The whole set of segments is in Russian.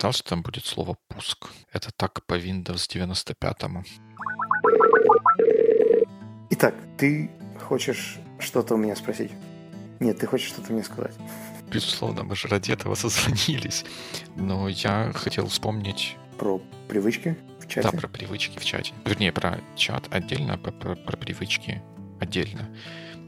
ждал, что там будет слово «пуск». Это так по Windows 95-му. Итак, ты хочешь что-то у меня спросить? Нет, ты хочешь что-то мне сказать? Безусловно, мы же ради этого созвонились. Но я хотел вспомнить... Про привычки в чате? Да, про привычки в чате. Вернее, про чат отдельно, про, про, про привычки отдельно.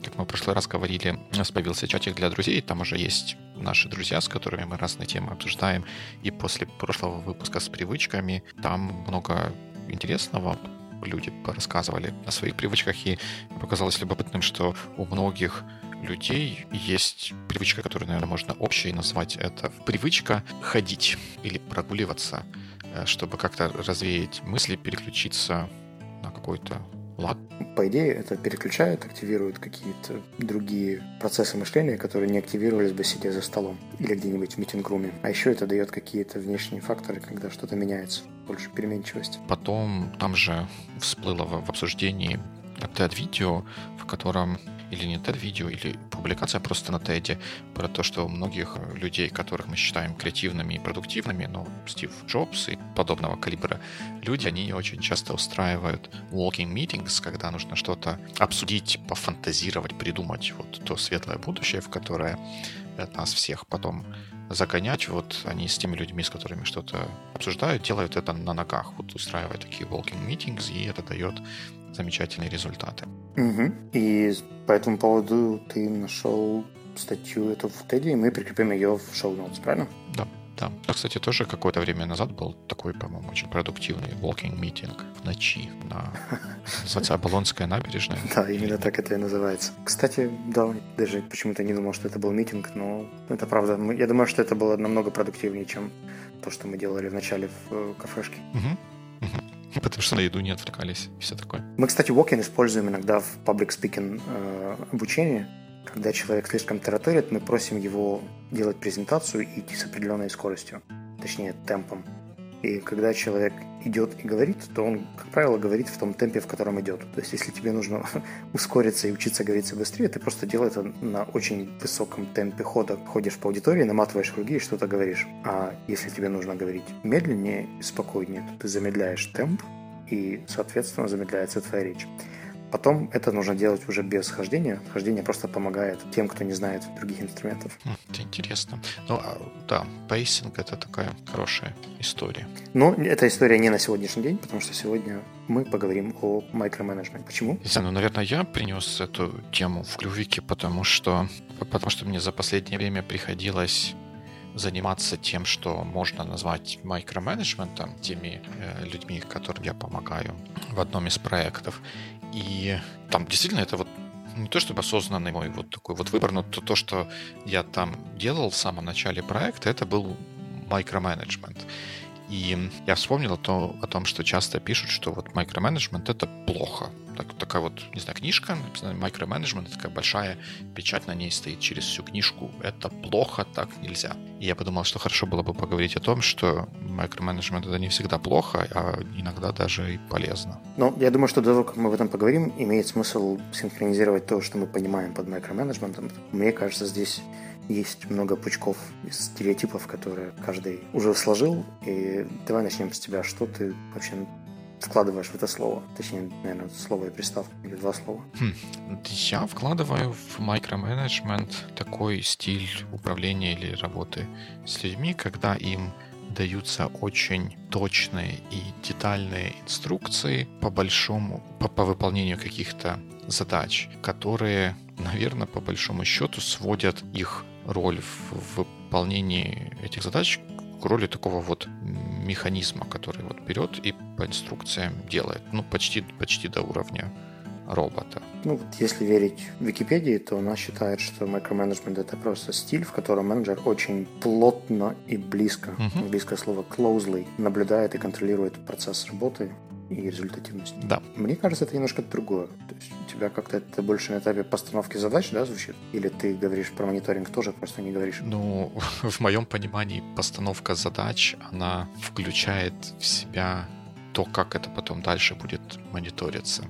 Как мы в прошлый раз говорили, у нас появился чатик для друзей, там уже есть наши друзья, с которыми мы разные темы обсуждаем. И после прошлого выпуска с привычками там много интересного люди рассказывали о своих привычках, и показалось любопытным, что у многих людей есть привычка, которую, наверное, можно общей назвать это привычка ходить или прогуливаться, э, чтобы как-то развеять мысли, переключиться на какой-то лад. По идее, это переключает, активирует какие-то другие процессы мышления, которые не активировались бы сидя за столом или где-нибудь в митинг-руме. А еще это дает какие-то внешние факторы, когда что-то меняется, больше переменчивости. Потом там же всплыло в обсуждении TED-видео, в котором или не TED-видео, или публикация просто на TED про то, что у многих людей, которых мы считаем креативными и продуктивными, ну, Стив Джобс и подобного калибра люди, они очень часто устраивают walking meetings, когда нужно что-то обсудить, пофантазировать, придумать вот то светлое будущее, в которое нас всех потом загонять. Вот они с теми людьми, с которыми что-то обсуждают, делают это на ногах, вот устраивая такие walking meetings, и это дает замечательные результаты. Угу. И по этому поводу ты нашел статью эту в Теди, и мы прикрепим ее в шоу-ноутс, правильно? Да. Да. А, кстати, тоже какое-то время назад был такой, по-моему, очень продуктивный walking meeting в ночи на называется Оболонская набережная. Да, именно так это и называется. Кстати, да, даже почему-то не думал, что это был митинг, но это правда. Я думаю, что это было намного продуктивнее, чем то, что мы делали в начале в э, кафешке. Угу. Угу. Потому что на еду не отвлекались и все такое. Мы, кстати, walking используем иногда в public speaking э, обучении. Когда человек слишком тараторит, мы просим его делать презентацию и идти с определенной скоростью, точнее темпом. И когда человек идет и говорит, то он, как правило, говорит в том темпе, в котором идет. То есть, если тебе нужно ускориться и учиться говорить быстрее, ты просто делаешь это на очень высоком темпе хода. Ходишь по аудитории, наматываешь круги и что-то говоришь. А если тебе нужно говорить медленнее спокойнее, то ты замедляешь темп, и, соответственно, замедляется твоя речь. Потом это нужно делать уже без хождения. Хождение просто помогает тем, кто не знает других инструментов. Это интересно. Ну, а, да, pacing — это такая хорошая история. Но эта история не на сегодняшний день, потому что сегодня мы поговорим о микроменеджменте. Почему? Не знаю, ну, наверное, я принес эту тему в клювике, потому что, потому что мне за последнее время приходилось заниматься тем, что можно назвать микроменеджментом, теми э, людьми, которым я помогаю в одном из проектов. И там действительно это вот не то чтобы осознанный мой вот такой вот выбор, но то, то что я там делал в самом начале проекта, это был микроменеджмент. И я вспомнил о, то, о том, что часто пишут, что вот микроменеджмент это плохо. Так, такая вот, не знаю, книжка, написана микроменеджмент, такая большая печать на ней стоит через всю книжку. Это плохо, так нельзя. И я подумал, что хорошо было бы поговорить о том, что микроменеджмент это не всегда плохо, а иногда даже и полезно. Ну, я думаю, что до того, как мы об этом поговорим, имеет смысл синхронизировать то, что мы понимаем под микроменеджментом. Мне кажется, здесь есть много пучков стереотипов, которые каждый уже сложил. И давай начнем с тебя. Что ты вообще вкладываешь в это слово? Точнее, наверное, слово и приставку, или два слова. Хм. Я вкладываю в микроменеджмент такой стиль управления или работы с людьми, когда им даются очень точные и детальные инструкции по большому, по, по выполнению каких-то задач, которые, наверное, по большому счету сводят их роль в выполнении этих задач к роли такого вот механизма, который берет и по инструкциям делает. Ну, почти, почти до уровня робота. Ну, вот если верить Википедии, то она считает, что микроменеджмент это просто стиль, в котором менеджер очень плотно и близко, uh-huh. английское слово closely, наблюдает и контролирует процесс работы и результативность. Да. Мне кажется, это немножко другое. То есть у тебя как-то это больше на этапе постановки задач, да, звучит? Или ты говоришь про мониторинг тоже, просто не говоришь? Ну, в моем понимании постановка задач, она включает в себя то, как это потом дальше будет мониториться.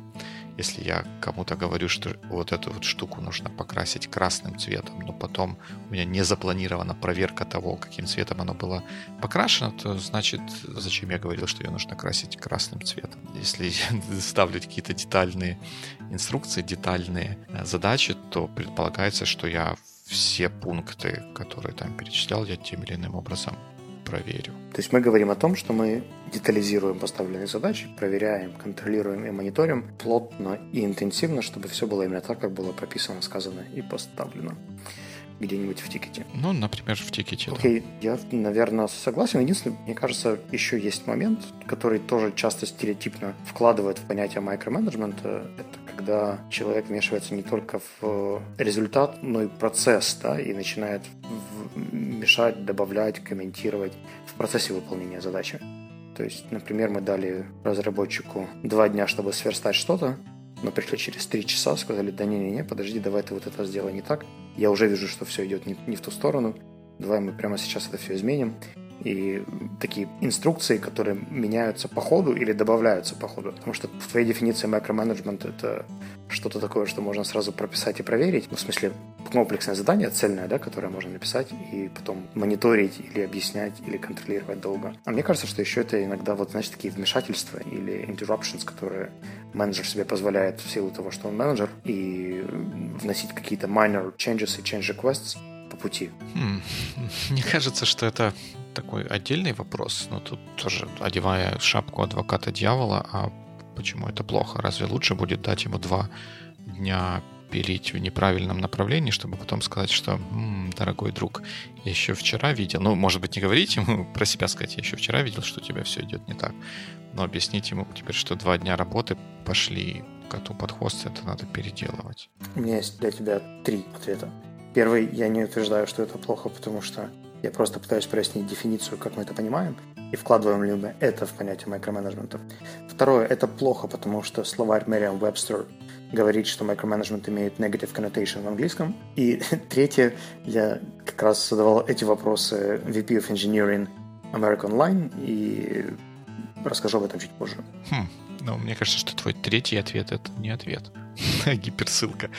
Если я кому-то говорю, что вот эту вот штуку нужно покрасить красным цветом, но потом у меня не запланирована проверка того, каким цветом оно было покрашено, то значит, зачем я говорил, что ее нужно красить красным цветом? Если ставлю какие-то детальные инструкции, детальные э, задачи, то предполагается, что я все пункты, которые там перечислял, я тем или иным образом проверю. То есть мы говорим о том, что мы детализируем поставленные задачи, проверяем, контролируем и мониторим плотно и интенсивно, чтобы все было именно так, как было прописано, сказано и поставлено где-нибудь в тикете. Ну, например, в тикете. Окей, okay. я, наверное, согласен. Единственное, мне кажется, еще есть момент, который тоже часто стереотипно вкладывает в понятие микроменеджмента. Это когда человек вмешивается не только в результат, но и процесс, да, и начинает мешать, добавлять, комментировать в процессе выполнения задачи. То есть, например, мы дали разработчику два дня, чтобы сверстать что-то, но пришли через три часа, сказали, да не-не-не, подожди, давай ты вот это сделай не так. Я уже вижу, что все идет не, не в ту сторону. Давай мы прямо сейчас это все изменим и такие инструкции, которые меняются по ходу или добавляются по ходу. Потому что в твоей дефиниции микроменеджмент это что-то такое, что можно сразу прописать и проверить. Ну, в смысле, комплексное задание, цельное, да, которое можно написать и потом мониторить или объяснять, или контролировать долго. А мне кажется, что еще это иногда вот, знаешь, такие вмешательства или interruptions, которые менеджер себе позволяет в силу того, что он менеджер, и вносить какие-то minor changes и change requests по пути. Хм. Мне кажется, что это такой отдельный вопрос, но тут тоже одевая шапку адвоката дьявола, а почему это плохо? Разве лучше будет дать ему два дня пилить в неправильном направлении, чтобы потом сказать, что, М, дорогой друг, я еще вчера видел, ну, может быть, не говорить ему про себя сказать, я еще вчера видел, что у тебя все идет не так, но объяснить ему теперь, что два дня работы пошли коту под хвост, это надо переделывать. У меня есть для тебя три ответа. Первый, я не утверждаю, что это плохо, потому что я просто пытаюсь прояснить дефиницию, как мы это понимаем, и вкладываем ли мы это в понятие микроменеджмента. Второе, это плохо, потому что словарь Merriam-Webster говорит, что микроменеджмент имеет negative connotation в английском. И третье, я как раз задавал эти вопросы VP of Engineering American Online, и расскажу об этом чуть позже. Хм. Ну, мне кажется, что твой третий ответ — это не ответ. Гиперссылка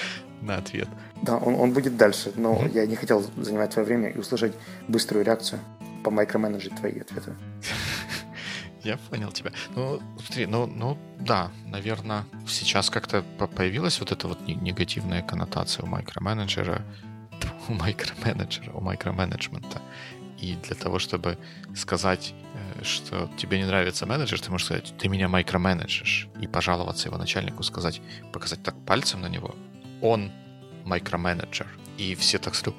на ответ. Да, он, он будет дальше, но mm-hmm. я не хотел занимать твое время и услышать быструю реакцию по микроменеджить твои ответы. Я понял тебя. Ну, смотри, ну, ну да, наверное, сейчас как-то появилась вот эта вот негативная коннотация у микроменеджера, у микроменеджера, у микроменеджмента. И для того, чтобы сказать, э, что тебе не нравится менеджер, ты можешь сказать, ты меня микроменеджишь. И пожаловаться его начальнику, сказать, показать так пальцем на него, он микроменеджер. И все так сразу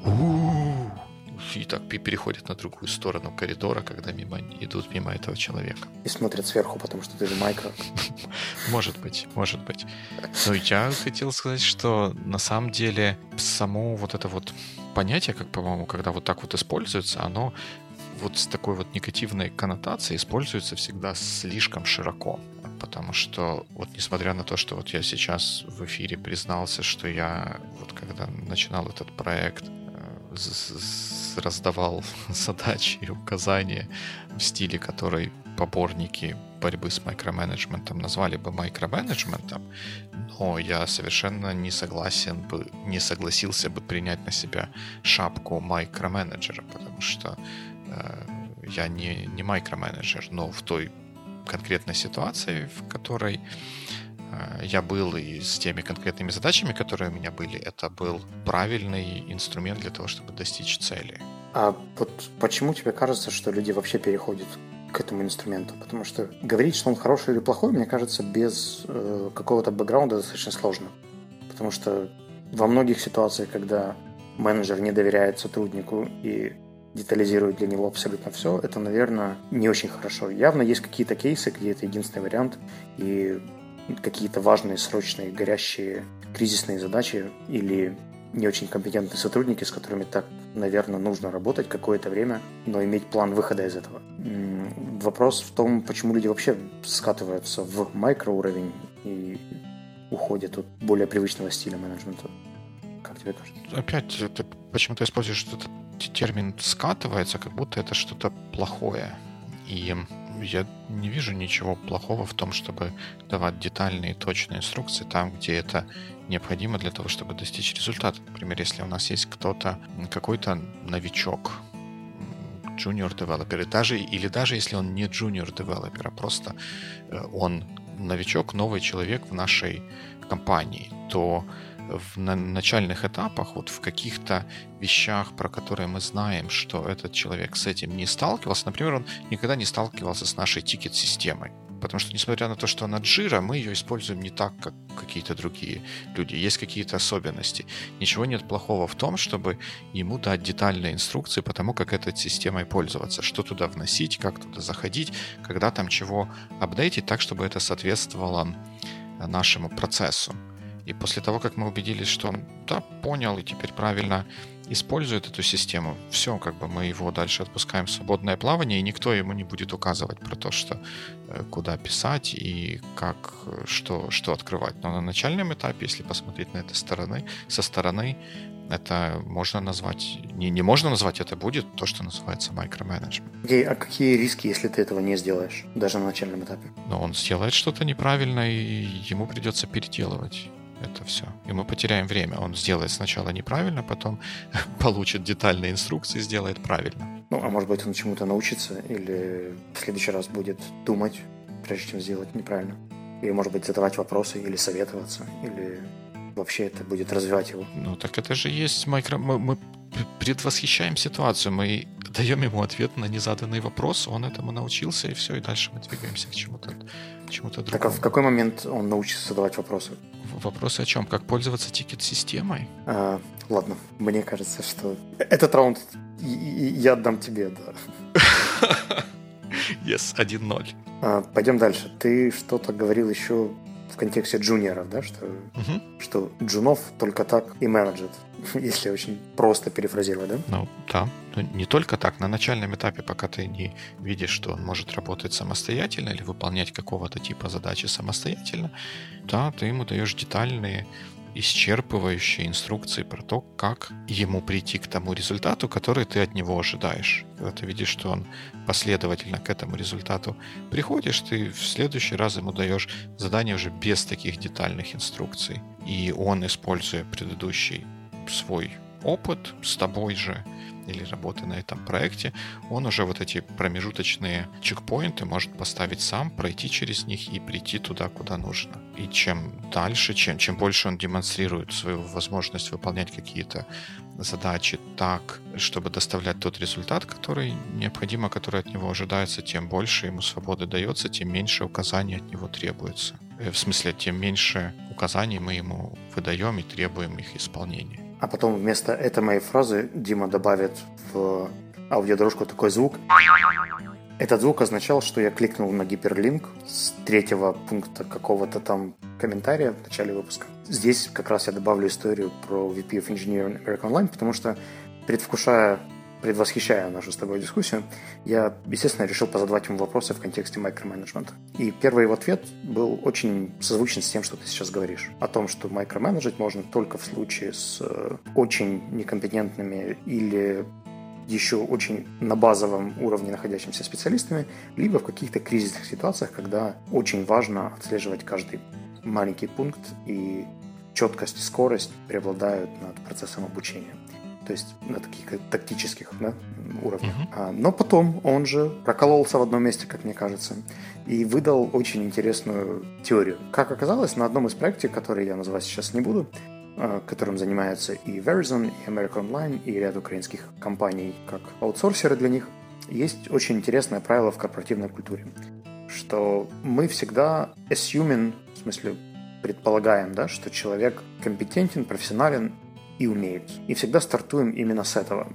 и так переходят на другую сторону коридора, когда мимо идут мимо этого человека. И смотрят сверху, потому что ты же майкро. Может быть, может быть. Но я хотел сказать, что на самом деле само вот это вот понятие, как, по-моему, когда вот так вот используется, оно вот с такой вот негативной коннотацией используется всегда слишком широко. Потому что вот несмотря на то, что вот я сейчас в эфире признался, что я вот когда начинал этот проект э, раздавал задачи и указания в стиле, который поборники борьбы с микроменеджментом назвали бы микроменеджментом, но я совершенно не согласен бы, не согласился бы принять на себя шапку микроменеджера, потому что я не, не микроменеджер, но в той конкретной ситуации, в которой э, я был и с теми конкретными задачами, которые у меня были, это был правильный инструмент для того, чтобы достичь цели. А вот почему тебе кажется, что люди вообще переходят к этому инструменту? Потому что говорить, что он хороший или плохой, мне кажется, без э, какого-то бэкграунда достаточно сложно. Потому что во многих ситуациях, когда менеджер не доверяет сотруднику и детализирует для него абсолютно все, это, наверное, не очень хорошо. Явно есть какие-то кейсы, где это единственный вариант, и какие-то важные, срочные, горящие, кризисные задачи или не очень компетентные сотрудники, с которыми так, наверное, нужно работать какое-то время, но иметь план выхода из этого. Вопрос в том, почему люди вообще скатываются в микроуровень и уходят от более привычного стиля менеджмента. Как тебе кажется? Опять, ты почему-то используешь этот термин скатывается, как будто это что-то плохое. И я не вижу ничего плохого в том, чтобы давать детальные и точные инструкции там, где это необходимо для того, чтобы достичь результата. Например, если у нас есть кто-то, какой-то новичок, junior девелопер, и даже, или даже если он не junior девелопер, а просто э, он новичок, новый человек в нашей компании, то в начальных этапах, вот в каких-то вещах, про которые мы знаем, что этот человек с этим не сталкивался, например, он никогда не сталкивался с нашей тикет-системой. Потому что, несмотря на то, что она джира, мы ее используем не так, как какие-то другие люди. Есть какие-то особенности. Ничего нет плохого в том, чтобы ему дать детальные инструкции по тому, как этой системой пользоваться, что туда вносить, как туда заходить, когда там чего апдейтить, так, чтобы это соответствовало нашему процессу. И после того, как мы убедились, что он да, понял и теперь правильно использует эту систему, все, как бы мы его дальше отпускаем в свободное плавание, и никто ему не будет указывать про то, что э, куда писать и как, что, что открывать. Но на начальном этапе, если посмотреть на это стороны, со стороны, это можно назвать, не, не можно назвать, это будет то, что называется микроменеджмент. А какие риски, если ты этого не сделаешь, даже на начальном этапе? Но он сделает что-то неправильно, и ему придется переделывать это все. И мы потеряем время. Он сделает сначала неправильно, потом получит детальные инструкции, сделает правильно. Ну, а может быть, он чему-то научится или в следующий раз будет думать, прежде чем сделать неправильно. Или, может быть, задавать вопросы или советоваться, или вообще это будет развивать его. Ну, так это же есть микро... Мы, мы предвосхищаем ситуацию, мы даем ему ответ на незаданный вопрос, он этому научился, и все, и дальше мы двигаемся к чему-то чему-то другому. Так а в какой момент он научится задавать вопросы? Вопросы о чем? Как пользоваться тикет-системой? А, ладно, мне кажется, что этот раунд я отдам тебе, да. Yes, 1-0. А, пойдем дальше. Ты что-то говорил еще в контексте джуниоров, да, что, угу. что джунов только так и менеджет, если очень просто перефразировать, да? Ну, да. Ну, не только так. На начальном этапе, пока ты не видишь, что он может работать самостоятельно или выполнять какого-то типа задачи самостоятельно, да, ты ему даешь детальные исчерпывающие инструкции про то, как ему прийти к тому результату, который ты от него ожидаешь. Когда ты видишь, что он последовательно к этому результату приходишь, ты в следующий раз ему даешь задание уже без таких детальных инструкций. И он, используя предыдущий свой опыт с тобой же, или работы на этом проекте, он уже вот эти промежуточные чекпоинты может поставить сам, пройти через них и прийти туда, куда нужно. И чем дальше, чем, чем больше он демонстрирует свою возможность выполнять какие-то задачи так, чтобы доставлять тот результат, который необходимо, который от него ожидается, тем больше ему свободы дается, тем меньше указаний от него требуется. Э, в смысле, тем меньше указаний мы ему выдаем и требуем их исполнения. А потом вместо этой моей фразы Дима добавит в аудиодорожку такой звук. Этот звук означал, что я кликнул на гиперлинк с третьего пункта какого-то там комментария в начале выпуска. Здесь как раз я добавлю историю про VP of Engineering American Online, потому что, предвкушая предвосхищая нашу с тобой дискуссию, я, естественно, решил позадавать ему вопросы в контексте микроменеджмента. И первый его ответ был очень созвучен с тем, что ты сейчас говоришь. О том, что микроменеджить можно только в случае с э, очень некомпетентными или еще очень на базовом уровне находящимися специалистами, либо в каких-то кризисных ситуациях, когда очень важно отслеживать каждый маленький пункт и четкость и скорость преобладают над процессом обучения то есть на таких тактических да, уровнях. Uh-huh. А, но потом он же прокололся в одном месте, как мне кажется, и выдал очень интересную теорию. Как оказалось, на одном из проектов, который я называть сейчас не буду, а, которым занимаются и Verizon, и American Online, и ряд украинских компаний как аутсорсеры для них, есть очень интересное правило в корпоративной культуре, что мы всегда assuming, в смысле предполагаем, да, что человек компетентен, профессионален и умеют. И всегда стартуем именно с этого.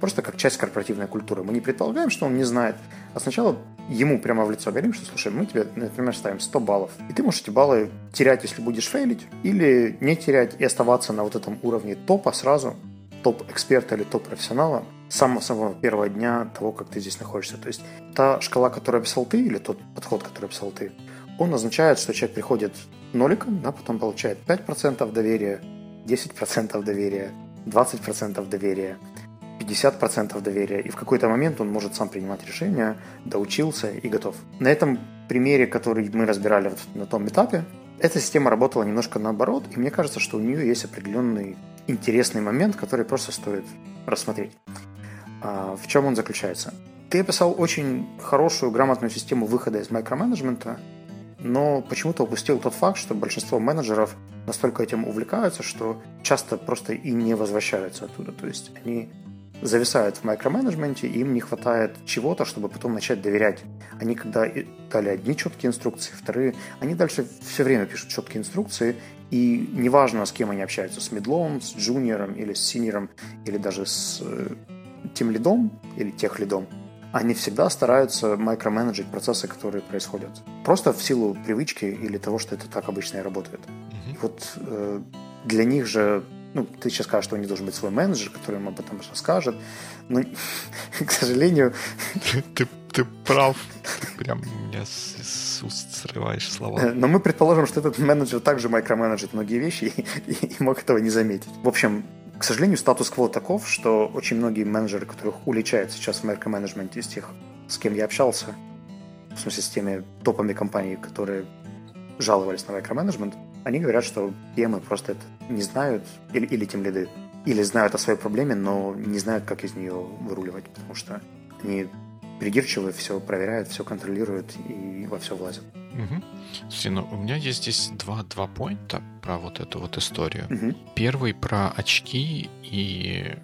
Просто как часть корпоративной культуры. Мы не предполагаем, что он не знает, а сначала ему прямо в лицо говорим, что, слушай, мы тебе, например, ставим 100 баллов. И ты можешь эти баллы терять, если будешь фейлить, или не терять и оставаться на вот этом уровне топа сразу, топ-эксперта или топ-профессионала, с самого, самого первого дня того, как ты здесь находишься. То есть та шкала, которую описал ты, или тот подход, который описал ты, он означает, что человек приходит ноликом, да, потом получает 5% доверия, 10% доверия, 20% доверия, 50% доверия, и в какой-то момент он может сам принимать решения, доучился и готов. На этом примере, который мы разбирали на том этапе, эта система работала немножко наоборот, и мне кажется, что у нее есть определенный интересный момент, который просто стоит рассмотреть. А, в чем он заключается? Ты описал очень хорошую, грамотную систему выхода из микроменеджмента, но почему-то упустил тот факт, что большинство менеджеров настолько этим увлекаются, что часто просто и не возвращаются оттуда. То есть они зависают в микроменеджменте, им не хватает чего-то, чтобы потом начать доверять. Они когда дали одни четкие инструкции, вторые, они дальше все время пишут четкие инструкции, и неважно, с кем они общаются, с медлом, с джуниором или с синьором, или даже с э, тем лидом или тех лидом, они всегда стараются микроменеджить процессы, которые происходят. Просто в силу привычки или того, что это так обычно и работает. Mm-hmm. И вот э, для них же ну, ты сейчас скажешь, что у них должен быть свой менеджер, который им об этом расскажет. Но, к сожалению... Ты, ты прав. Ты прям меня с, с уст срываешь слова. Э, но мы предположим, что этот менеджер также микроменеджит многие вещи и, и, и мог этого не заметить. В общем, к сожалению, статус-кво таков, что очень многие менеджеры, которых уличают сейчас в микроменеджменте из тех, с кем я общался, в смысле с теми топами компаний, которые жаловались на микроменеджмент, они говорят, что PM просто это не знают, или, или тем лиды, или знают о своей проблеме, но не знают, как из нее выруливать, потому что они придирчивы, все проверяют, все контролируют и во все влазят. Угу. Слушай, ну у меня есть здесь два, два поинта про вот эту вот историю. Угу. Первый про очки и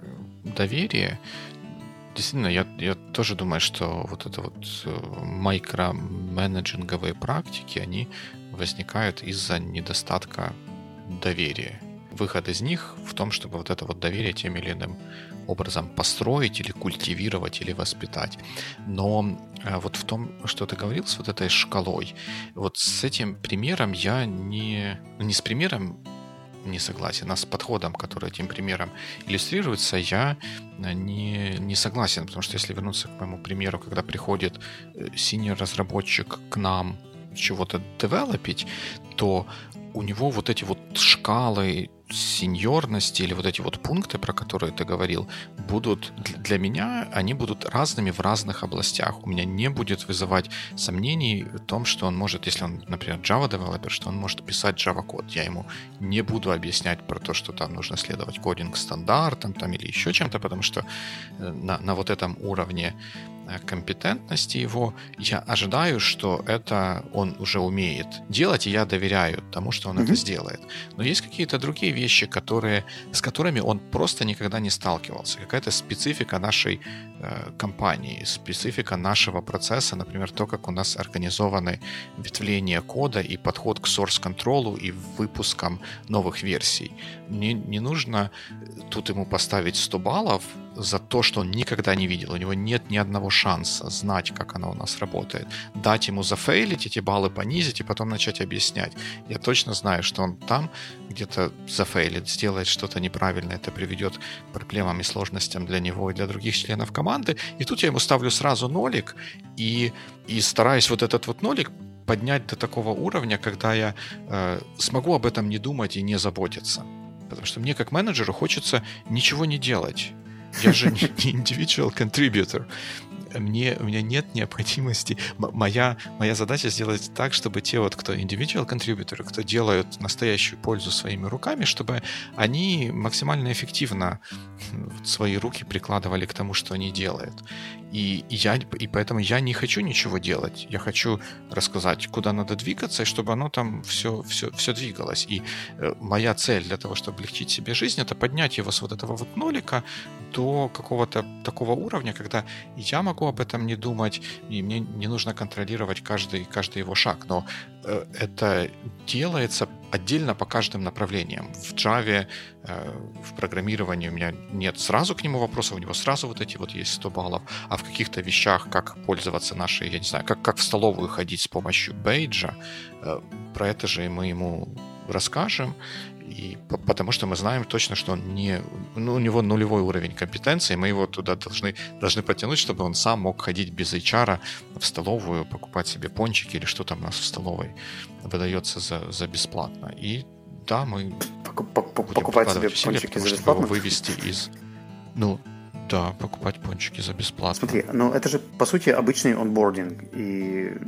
доверие. Действительно, я, я тоже думаю, что вот это вот э, микроменеджинговые практики, они возникают из-за недостатка доверия. Выход из них в том, чтобы вот это вот доверие тем или иным образом построить или культивировать или воспитать. Но э, вот в том, что ты говорил с вот этой шкалой, вот с этим примером я не... Не с примером не согласен, а с подходом, который этим примером иллюстрируется, я э, не, не согласен, потому что если вернуться к моему примеру, когда приходит синий э, разработчик к нам чего-то девелопить, то у него вот эти вот шкалы сеньорности или вот эти вот пункты, про которые ты говорил, будут для меня, они будут разными в разных областях. У меня не будет вызывать сомнений в том, что он может, если он, например, Java девелопер, что он может писать Java код. Я ему не буду объяснять про то, что там нужно следовать кодинг стандартам там, или еще чем-то, потому что э, на, на вот этом уровне Э, компетентности его, я ожидаю, что это он уже умеет делать, и я доверяю тому, что он mm-hmm. это сделает. Но есть какие-то другие вещи, которые, с которыми он просто никогда не сталкивался. Какая-то специфика нашей э, компании, специфика нашего процесса, например, то, как у нас организованы ветвления кода и подход к source-контролу и выпускам новых версий. Мне не нужно тут ему поставить 100 баллов, за то, что он никогда не видел. У него нет ни одного шанса знать, как оно у нас работает. Дать ему зафейлить, эти баллы понизить и потом начать объяснять. Я точно знаю, что он там где-то зафейлит, сделает что-то неправильно, это приведет к проблемам и сложностям для него и для других членов команды. И тут я ему ставлю сразу нолик и, и стараюсь вот этот вот нолик поднять до такого уровня, когда я э, смогу об этом не думать и не заботиться. Потому что мне как менеджеру хочется ничего не делать. Я же не individual contributor. Мне, у меня нет необходимости. Моя, моя задача сделать так, чтобы те вот, кто individual contributor, кто делают настоящую пользу своими руками, чтобы они максимально эффективно свои руки прикладывали к тому, что они делают. И, я, и поэтому я не хочу ничего делать. Я хочу рассказать, куда надо двигаться, и чтобы оно там все, все, все двигалось. И э, моя цель для того, чтобы облегчить себе жизнь, это поднять его с вот этого вот нолика до какого-то такого уровня, когда я могу об этом не думать, и мне не нужно контролировать каждый, каждый его шаг. Но это делается отдельно по каждым направлениям. В Java, э, в программировании у меня нет сразу к нему вопросов, у него сразу вот эти вот есть 100 баллов, а в каких-то вещах, как пользоваться нашей, я не знаю, как, как в столовую ходить с помощью бейджа, э, про это же мы ему расскажем, и потому что мы знаем точно, что он не, ну, у него нулевой уровень компетенции, мы его туда должны, должны потянуть, чтобы он сам мог ходить без HR в столовую, покупать себе пончики или что там у нас в столовой выдается за, за бесплатно. И да, мы покупать себе пончики за бесплатно? вывести из... Ну, Да, покупать пончики за бесплатно. Смотри, ну это же по сути обычный онбординг, и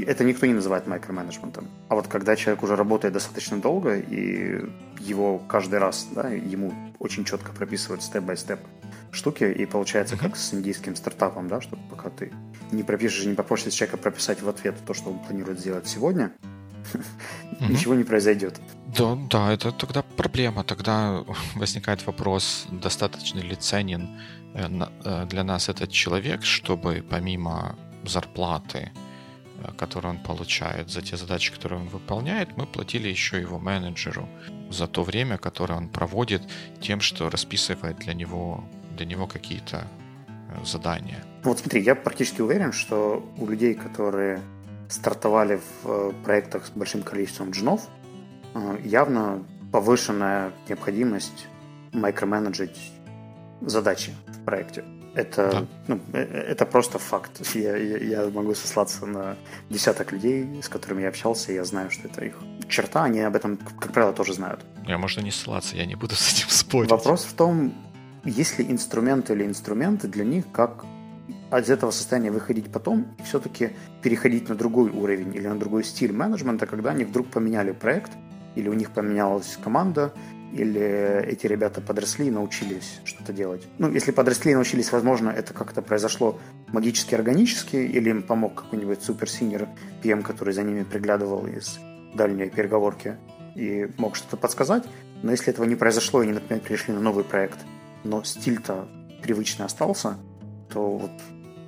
это никто не называет микроменеджментом. А вот когда человек уже работает достаточно долго, и его каждый раз, да, ему очень четко прописывают степ-бай-степ штуки, и получается как с индийским стартапом, да, что пока ты не пропишешь, не попросишь человека прописать в ответ то, что он планирует сделать сегодня, ничего не произойдет. Да, да, это тогда проблема. Тогда возникает вопрос, достаточно ли ценен э, э, для нас этот человек, чтобы помимо зарплаты, э, которую он получает за те задачи, которые он выполняет, мы платили еще его менеджеру за то время, которое он проводит тем, что расписывает для него, для него какие-то задания. Вот смотри, я практически уверен, что у людей, которые стартовали в проектах с большим количеством джунов, Э, явно повышенная необходимость микроменеджить задачи в проекте. Это, да. ну, э, это просто факт. Я, я, я могу сослаться на десяток людей, с которыми я общался, и я знаю, что это их черта, они об этом, как правило, тоже знают. Я можно не ссылаться, я не буду с этим спорить. Вопрос в том, есть ли инструменты или инструменты для них, как из этого состояния выходить потом и все-таки переходить на другой уровень или на другой стиль менеджмента, когда они вдруг поменяли проект, или у них поменялась команда, или эти ребята подросли и научились что-то делать. Ну, если подросли и научились, возможно, это как-то произошло магически, органически, или им помог какой-нибудь супер-синер PM, который за ними приглядывал из дальней переговорки и мог что-то подсказать. Но если этого не произошло, и они, например, перешли на новый проект, но стиль-то привычный остался, то вот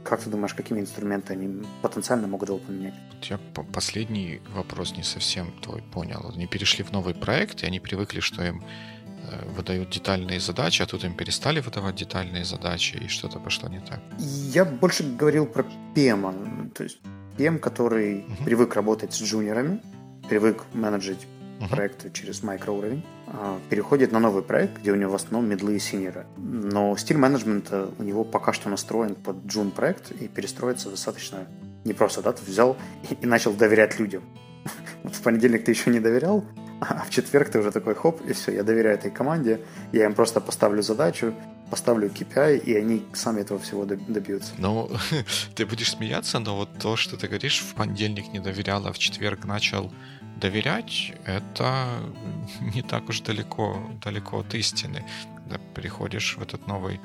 как ты думаешь, какими инструментами они потенциально могут его поменять? Я последний вопрос не совсем твой понял. Они перешли в новый проект, и они привыкли, что им э, выдают детальные задачи, а тут им перестали выдавать детальные задачи, и что-то пошло не так. Я больше говорил про PM, то есть PM, который uh-huh. привык работать с джуниорами, привык менеджить uh-huh. проекты через микроуровень, а, переходит на новый проект, где у него в основном медлы и синеры. Но стиль менеджмента у него пока что настроен под джун проект и перестроиться достаточно непросто. Да? Ты взял и, и начал доверять людям. В понедельник ты еще не доверял, а в четверг ты уже такой хоп, и все, я доверяю этой команде, я им просто поставлю задачу, поставлю KPI, и они сами этого всего добьются. Ну, ты будешь смеяться, но вот то, что ты говоришь, в понедельник не доверял, а в четверг начал доверять, это не так уж далеко, далеко от истины. Когда приходишь в этот новый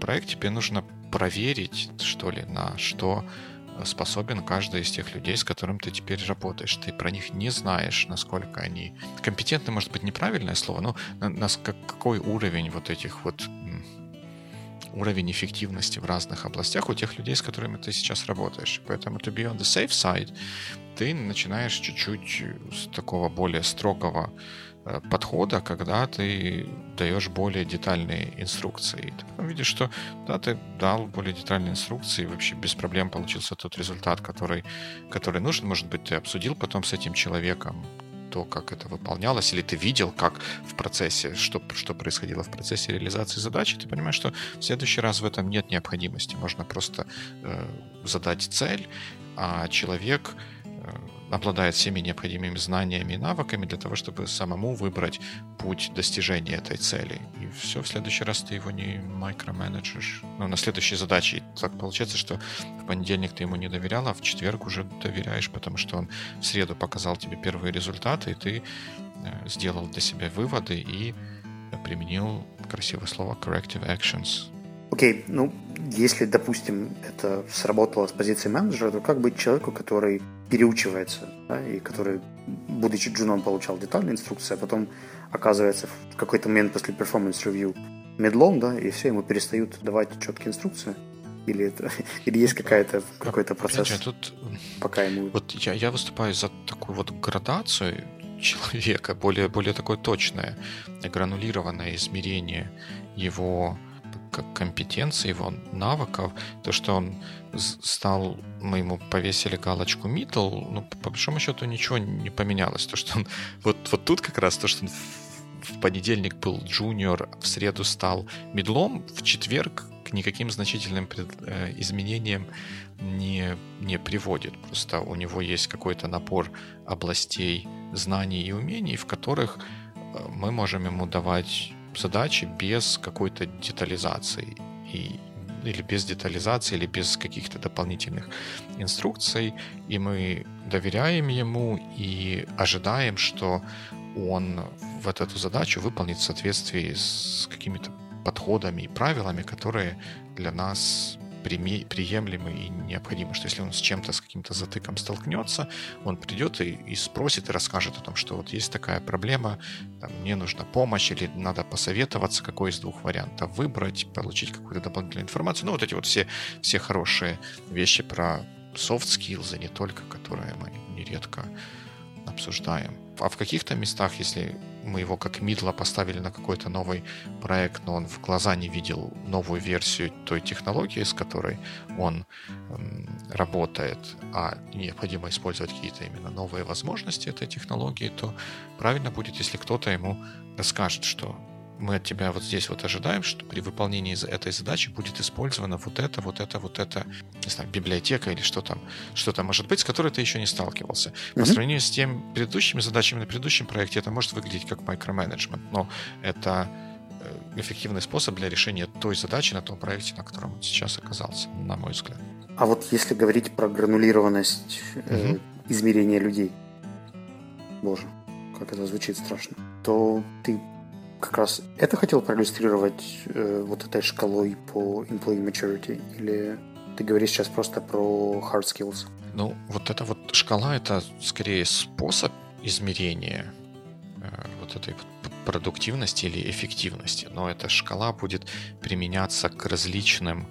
проект, тебе нужно проверить, что ли, на что способен каждый из тех людей, с которым ты теперь работаешь. Ты про них не знаешь, насколько они компетентны, может быть, неправильное слово, но на, на какой уровень вот этих вот уровень эффективности в разных областях у тех людей, с которыми ты сейчас работаешь. Поэтому to be on the safe side, ты начинаешь чуть-чуть с такого более строгого э, подхода, когда ты даешь более детальные инструкции. Ты потом видишь, что да, ты дал более детальные инструкции, и вообще без проблем получился тот результат, который, который нужен. Может быть, ты обсудил потом с этим человеком то, как это выполнялось, или ты видел, как в процессе, что, что происходило в процессе реализации задачи, ты понимаешь, что в следующий раз в этом нет необходимости. Можно просто э, задать цель, а человек э, обладает всеми необходимыми знаниями и навыками для того, чтобы самому выбрать путь достижения этой цели. И все, в следующий раз ты его не микроменеджишь. Ну, на следующей задаче. Так получается, что в понедельник ты ему не доверял, а в четверг уже доверяешь, потому что он в среду показал тебе первые результаты, и ты э, сделал для себя выводы и применил красивое слово corrective actions. Окей, okay, ну, если, допустим, это сработало с позиции менеджера, то как быть человеку, который переучивается, да, и который, будучи джуном, получал детальные инструкции, а потом оказывается в какой-то момент после performance review медлом, да, и все, ему перестают давать четкие инструкции? Или, это, или есть какая-то, какой-то процесс, же, тут, пока ему... Вот я, я выступаю за такую вот градацию человека, более, более такое точное, гранулированное измерение его как компетенции, его навыков, то, что он стал, мы ему повесили галочку middle, ну, по большому счету ничего не поменялось. То, что он, вот, вот тут как раз то, что он в понедельник был джуниор, в среду стал медлом, в четверг к никаким значительным э, изменениям не, не приводит. Просто у него есть какой-то напор областей знаний и умений, в которых э, мы можем ему давать задачи без какой-то детализации. и или без детализации, или без каких-то дополнительных инструкций, и мы доверяем ему и ожидаем, что он вот эту задачу выполнит в соответствии с какими-то подходами и правилами, которые для нас приемлемы и необходимы, что если он с чем-то, с каким-то затыком столкнется, он придет и, и спросит и расскажет о том, что вот есть такая проблема, там, мне нужна помощь или надо посоветоваться, какой из двух вариантов выбрать, получить какую-то дополнительную информацию. Ну, вот эти вот все, все хорошие вещи про soft skills, а не только, которые мы нередко обсуждаем. А в каких-то местах, если мы его как мидла поставили на какой-то новый проект, но он в глаза не видел новую версию той технологии, с которой он эм, работает, а необходимо использовать какие-то именно новые возможности этой технологии, то правильно будет, если кто-то ему расскажет, что мы от тебя вот здесь вот ожидаем, что при выполнении этой задачи будет использовано вот это, вот это, вот это, не знаю, библиотека или что там, что там может быть, с которой ты еще не сталкивался. Mm-hmm. По сравнению с тем предыдущими задачами на предыдущем проекте это может выглядеть как микроменеджмент, но это э, эффективный способ для решения той задачи на том проекте, на котором он сейчас оказался, на мой взгляд. А вот если говорить про гранулированность э, угу. измерения людей, боже, как это звучит страшно, то ты как раз это хотел проиллюстрировать э, вот этой шкалой по employee maturity? Или ты говоришь сейчас просто про hard skills? Ну, вот эта вот шкала — это скорее способ измерения э, вот этой продуктивности или эффективности. Но эта шкала будет применяться к различным,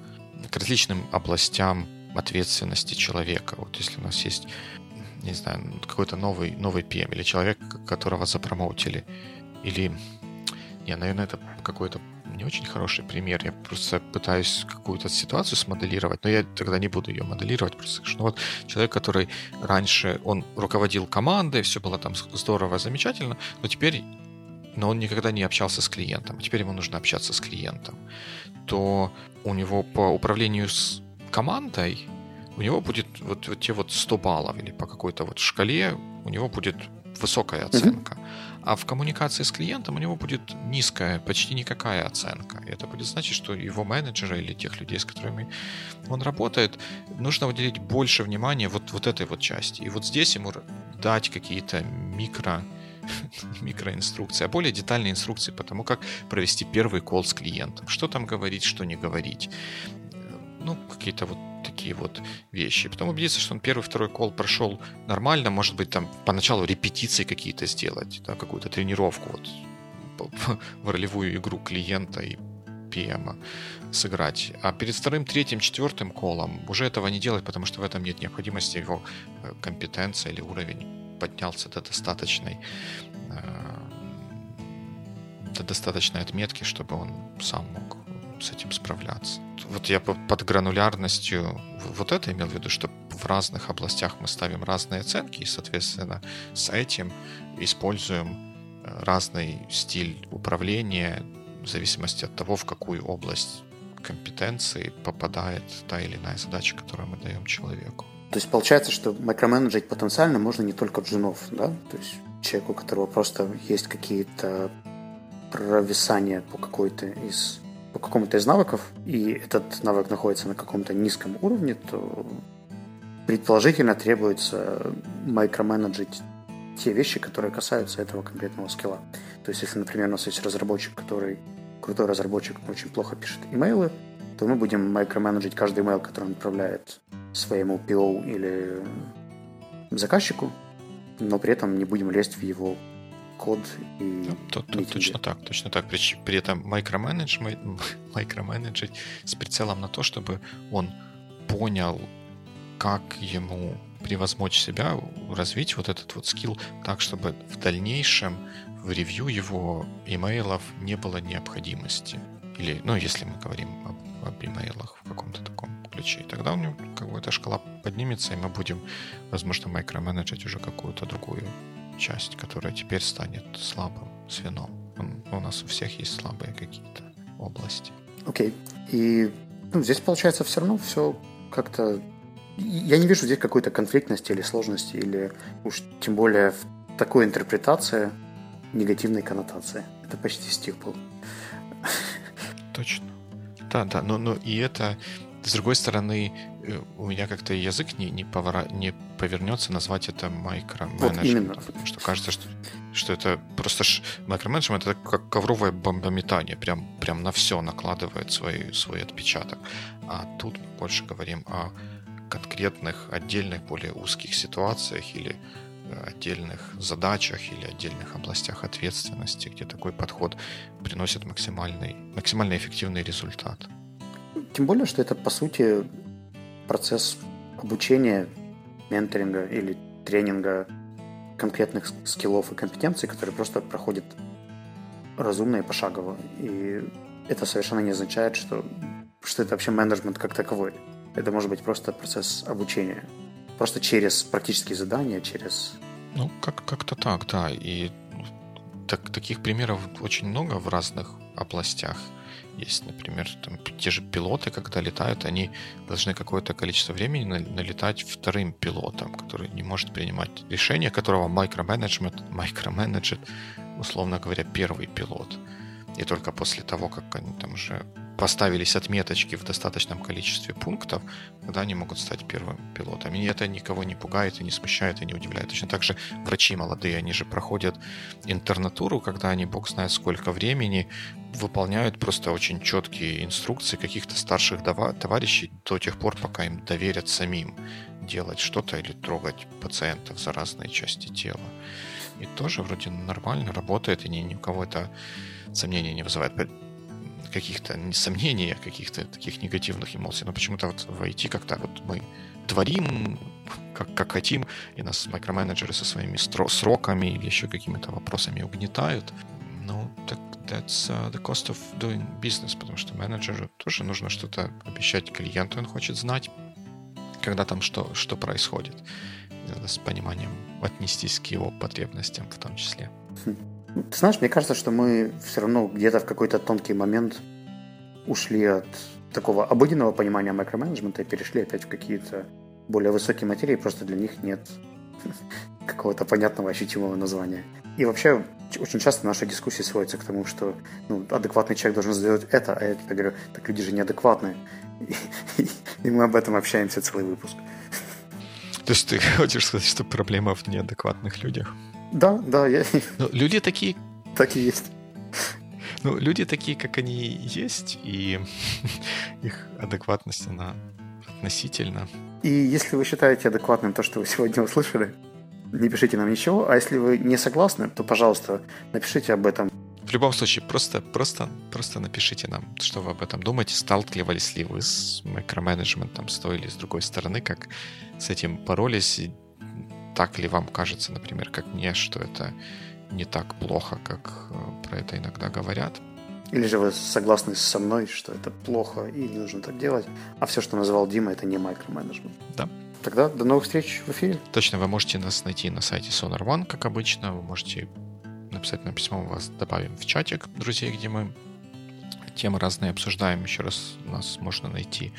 к различным областям ответственности человека. Вот если у нас есть, не знаю, какой-то новый, новый PM или человек, которого запромоутили, или не, наверное, это какой-то не очень хороший пример. Я просто пытаюсь какую-то ситуацию смоделировать, но я тогда не буду ее моделировать. Просто скажу, ну вот человек, который раньше, он руководил командой, все было там здорово, замечательно, но теперь но он никогда не общался с клиентом, а теперь ему нужно общаться с клиентом, то у него по управлению с командой у него будет вот, вот те вот 100 баллов или по какой-то вот шкале у него будет высокая оценка. Mm-hmm. А в коммуникации с клиентом у него будет низкая, почти никакая оценка. И это будет значить, что его менеджера или тех людей, с которыми он работает, нужно уделить больше внимания вот, вот этой вот части. И вот здесь ему дать какие-то микро микроинструкции, а более детальные инструкции по тому, как провести первый кол с клиентом. Что там говорить, что не говорить. Ну, какие-то вот такие вот вещи. Потом убедиться, что он первый, второй кол прошел нормально, может быть, там поначалу репетиции какие-то сделать, да, какую-то тренировку вот в ролевую игру клиента и PM сыграть. А перед вторым, третьим, четвертым колом уже этого не делать, потому что в этом нет необходимости, его э, компетенция или уровень поднялся до достаточной э, до достаточной отметки, чтобы он сам мог с этим справляться. Вот я под гранулярностью вот это имел в виду, что в разных областях мы ставим разные оценки, и, соответственно, с этим используем э, разный стиль управления в зависимости от того, в какую область компетенции попадает та или иная задача, которую мы даем человеку. То есть получается, что микроменеджить потенциально можно не только джунов, да? То есть человеку, у которого просто есть какие-то провисания по какой-то из по какому-то из навыков, и этот навык находится на каком-то низком уровне, то предположительно требуется микроменеджить те вещи, которые касаются этого конкретного скилла. То есть, если, например, у нас есть разработчик, который крутой разработчик, но очень плохо пишет имейлы, то мы будем микроменеджить каждый имейл, который он отправляет своему PO или заказчику, но при этом не будем лезть в его код и то, то, Точно так, точно так. При, при этом микроменеджить с прицелом на то, чтобы он понял, как ему превозмочь себя, развить вот этот вот скилл так, чтобы в дальнейшем в ревью его имейлов не было необходимости. Или, ну, если мы говорим об, об имейлах в каком-то таком ключе, тогда у него как бы эта шкала поднимется, и мы будем, возможно, микроменеджить уже какую-то другую часть, которая теперь станет слабым звеном. У нас у всех есть слабые какие-то области. Окей. Okay. И ну, здесь получается все равно все как-то... Я не вижу здесь какой-то конфликтности или сложности, или уж тем более в такой интерпретации негативной коннотации. Это почти стих был. Точно. Да, да, но, но и это, с другой стороны, э, у меня как-то язык не, не, повора... не повернется назвать это микроменеджментом. Вот именно. Потому что кажется, что, что это просто ш... микроменеджмент это как ковровое бомбометание, прям, прям на все накладывает свой, свой отпечаток. А тут больше говорим о конкретных, отдельных, более узких ситуациях или отдельных задачах или отдельных областях ответственности, где такой подход приносит максимальный, максимально эффективный результат. Тем более, что это, по сути, процесс обучения, менторинга или тренинга конкретных скиллов и компетенций, которые просто проходят разумно и пошагово. И это совершенно не означает, что, что это вообще менеджмент как таковой. Это может быть просто процесс обучения просто через практические задания, через... Ну, как- как-то так, да. И так, таких примеров очень много в разных областях. Есть, например, там, те же пилоты, когда летают, они должны какое-то количество времени налетать вторым пилотом, который не может принимать решения, которого микроменеджмент, микроменеджет, условно говоря, первый пилот. И только после того, как они там уже поставились отметочки в достаточном количестве пунктов, тогда они могут стать первым пилотом. И это никого не пугает и не смущает и не удивляет. Точно так же врачи молодые, они же проходят интернатуру, когда они, бог знает сколько времени, выполняют просто очень четкие инструкции каких-то старших товарищей до тех пор, пока им доверят самим делать что-то или трогать пациентов за разные части тела. И тоже вроде нормально работает, и ни, у кого это сомнений не вызывает каких-то сомнений, а каких-то таких негативных эмоций. Но почему-то вот в IT как-то вот мы творим, как, как хотим, и нас микроменеджеры со своими сроками или еще какими-то вопросами угнетают. Ну, так that's uh, the cost of doing business, потому что менеджеру тоже нужно что-то обещать клиенту, он хочет знать, когда там что, что происходит. Надо с пониманием отнестись к его потребностям в том числе. Ты знаешь, мне кажется, что мы все равно где-то в какой-то тонкий момент ушли от такого обыденного понимания микроменеджмента и перешли опять в какие-то более высокие материи, просто для них нет какого-то понятного ощутимого названия. И вообще, очень часто наши дискуссии сводятся к тому, что ну, адекватный человек должен сделать это, а я тебе говорю, так люди же неадекватные. И, и мы об этом общаемся целый выпуск. То есть ты хочешь сказать, что проблема в неадекватных людях? Да, да. Я... Ну, люди такие... Так и есть. Ну, люди такие, как они есть, и их адекватность, она относительно. И если вы считаете адекватным то, что вы сегодня услышали, не пишите нам ничего, а если вы не согласны, то, пожалуйста, напишите об этом. В любом случае, просто, просто, просто напишите нам, что вы об этом думаете, сталкивались ли вы с микроменеджментом с той или с другой стороны, как с этим боролись, так ли вам кажется, например, как мне, что это не так плохо, как э, про это иногда говорят? Или же вы согласны со мной, что это плохо и не нужно так делать, а все, что называл Дима, это не микроменеджмент? Да. Тогда до новых встреч в эфире. Точно, вы можете нас найти на сайте Sonar One, как обычно. Вы можете написать нам письмо, мы вас добавим в чатик друзей, где мы темы разные обсуждаем. Еще раз нас можно найти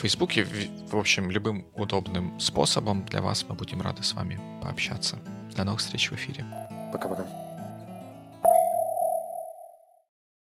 Фейсбуке. В общем, любым удобным способом для вас мы будем рады с вами пообщаться. До новых встреч в эфире. Пока-пока.